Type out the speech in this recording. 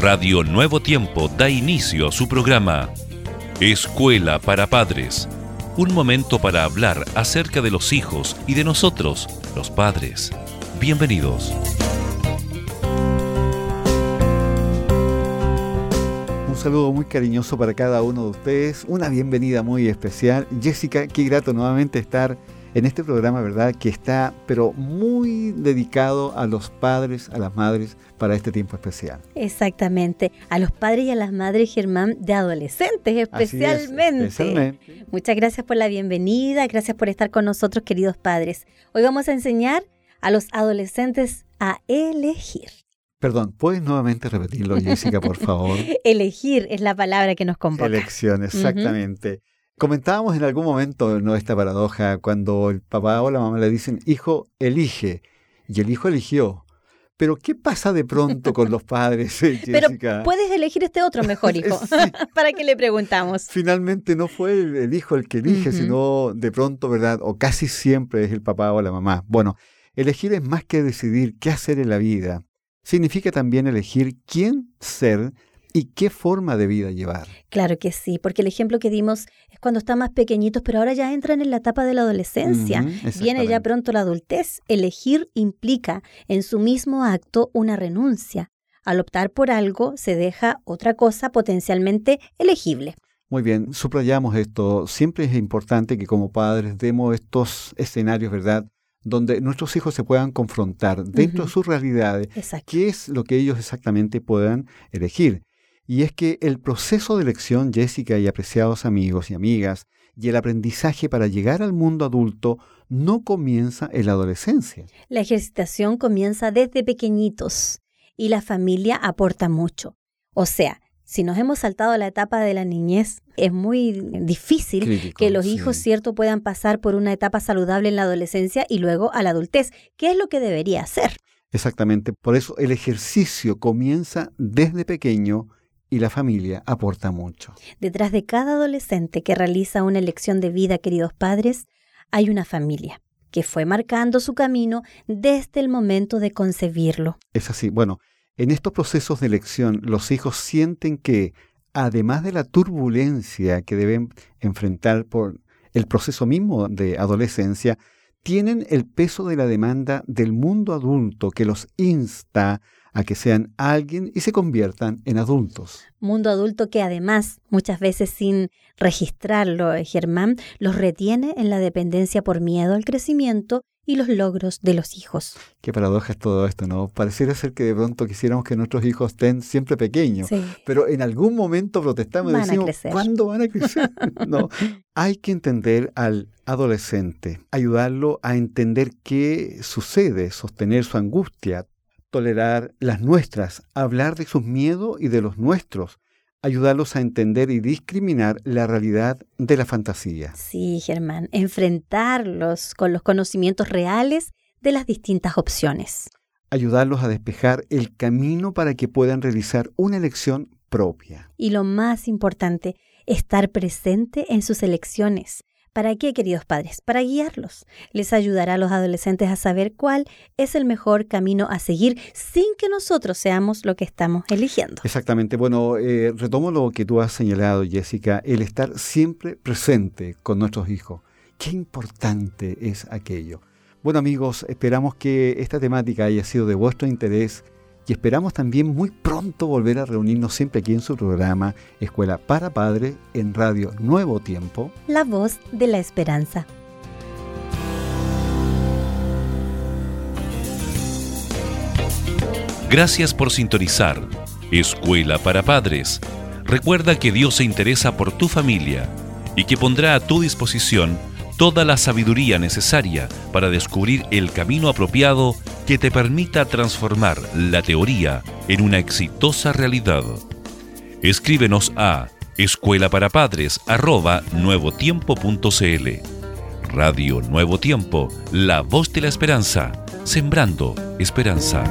Radio Nuevo Tiempo da inicio a su programa Escuela para Padres. Un momento para hablar acerca de los hijos y de nosotros, los padres. Bienvenidos. Un saludo muy cariñoso para cada uno de ustedes, una bienvenida muy especial. Jessica, qué grato nuevamente estar en este programa, ¿verdad? Que está, pero muy dedicado a los padres, a las madres para este tiempo especial. Exactamente, a los padres y a las madres, Germán, de adolescentes especialmente. Muchas gracias por la bienvenida, gracias por estar con nosotros, queridos padres. Hoy vamos a enseñar a los adolescentes a elegir. Perdón, ¿puedes nuevamente repetirlo, Jessica, por favor? elegir es la palabra que nos convoca. Elección, exactamente. Comentábamos en algún momento ¿no? esta paradoja cuando el papá o la mamá le dicen, hijo, elige, y el hijo eligió. Pero ¿qué pasa de pronto con los padres, eh, Pero puedes elegir este otro mejor hijo. ¿Para qué le preguntamos? Finalmente no fue el, hijo el que elige, sino de pronto, ¿verdad? O casi siempre es el papá o la mamá. Bueno, elegir es más que decidir qué hacer en la vida. Significa también elegir quién ser y qué forma de vida llevar. Claro que sí, porque el ejemplo que dimos es cuando están más pequeñitos, pero ahora ya entran en la etapa de la adolescencia. Viene ya pronto la adultez. Elegir implica en su mismo acto una renuncia. Al optar por algo se deja otra cosa potencialmente elegible. Muy bien, subrayamos esto. Siempre es importante que como padres demos estos escenarios, ¿verdad? donde nuestros hijos se puedan confrontar dentro de sus realidades, qué es lo que ellos exactamente puedan elegir. Y es que el proceso de elección, Jessica y apreciados amigos y amigas, y el aprendizaje para llegar al mundo adulto no comienza en la adolescencia. La ejercitación comienza desde pequeñitos y la familia aporta mucho. O sea, si nos hemos saltado a la etapa de la niñez, es muy difícil que los hijos, cierto, puedan pasar por una etapa saludable en la adolescencia y luego a la adultez. ¿Qué es lo que debería hacer? Exactamente. Por eso el ejercicio comienza desde pequeño y la familia aporta mucho. Detrás de cada adolescente que realiza una elección de vida, queridos padres, hay una familia que fue marcando su camino desde el momento de concebirlo. Es así. Bueno, en estos procesos de elección los hijos sienten que, además de la turbulencia que deben enfrentar por el proceso mismo de adolescencia, tienen el peso de la demanda del mundo adulto que los insta a que sean alguien y se conviertan en adultos. Mundo adulto que además, muchas veces sin registrarlo, eh, Germán, los retiene en la dependencia por miedo al crecimiento y los logros de los hijos. Qué paradoja es todo esto, ¿no? Pareciera ser que de pronto quisiéramos que nuestros hijos estén siempre pequeños, pero en algún momento protestamos y decimos, ¿cuándo van a crecer? no, hay que entender al adolescente, ayudarlo a entender qué sucede, sostener su angustia, tolerar las nuestras, hablar de sus miedos y de los nuestros, ayudarlos a entender y discriminar la realidad de la fantasía. Sí, Germán, enfrentarlos con los conocimientos reales de las distintas opciones. Ayudarlos a despejar el camino para que puedan realizar una elección propia. Y lo más importante, estar presente en sus elecciones, ¿Para qué, queridos padres? Para guiarlos. Les ayudará a los adolescentes a saber cuál es el mejor camino a seguir sin que nosotros seamos lo que estamos eligiendo. Exactamente. Bueno, eh, retomo lo que tú has señalado, Jessica, el estar siempre presente con nuestros hijos. Qué importante es aquello. Bueno amigos, esperamos que esta temática haya sido de vuestro interés y esperamos también muy pronto volver a reunirnos siempre aquí en su programa Escuela para Padres en Radio Nuevo Tiempo. La voz de la esperanza. Gracias por sintonizar Escuela para Padres. Recuerda que Dios se interesa por tu familia y que pondrá a tu disposición toda la sabiduría necesaria para descubrir el camino apropiado que te permita transformar la teoría en una exitosa realidad. Escríbenos a escuela para padres nuevotiempo.cl. Radio Nuevo Tiempo, la voz de la esperanza, sembrando esperanza.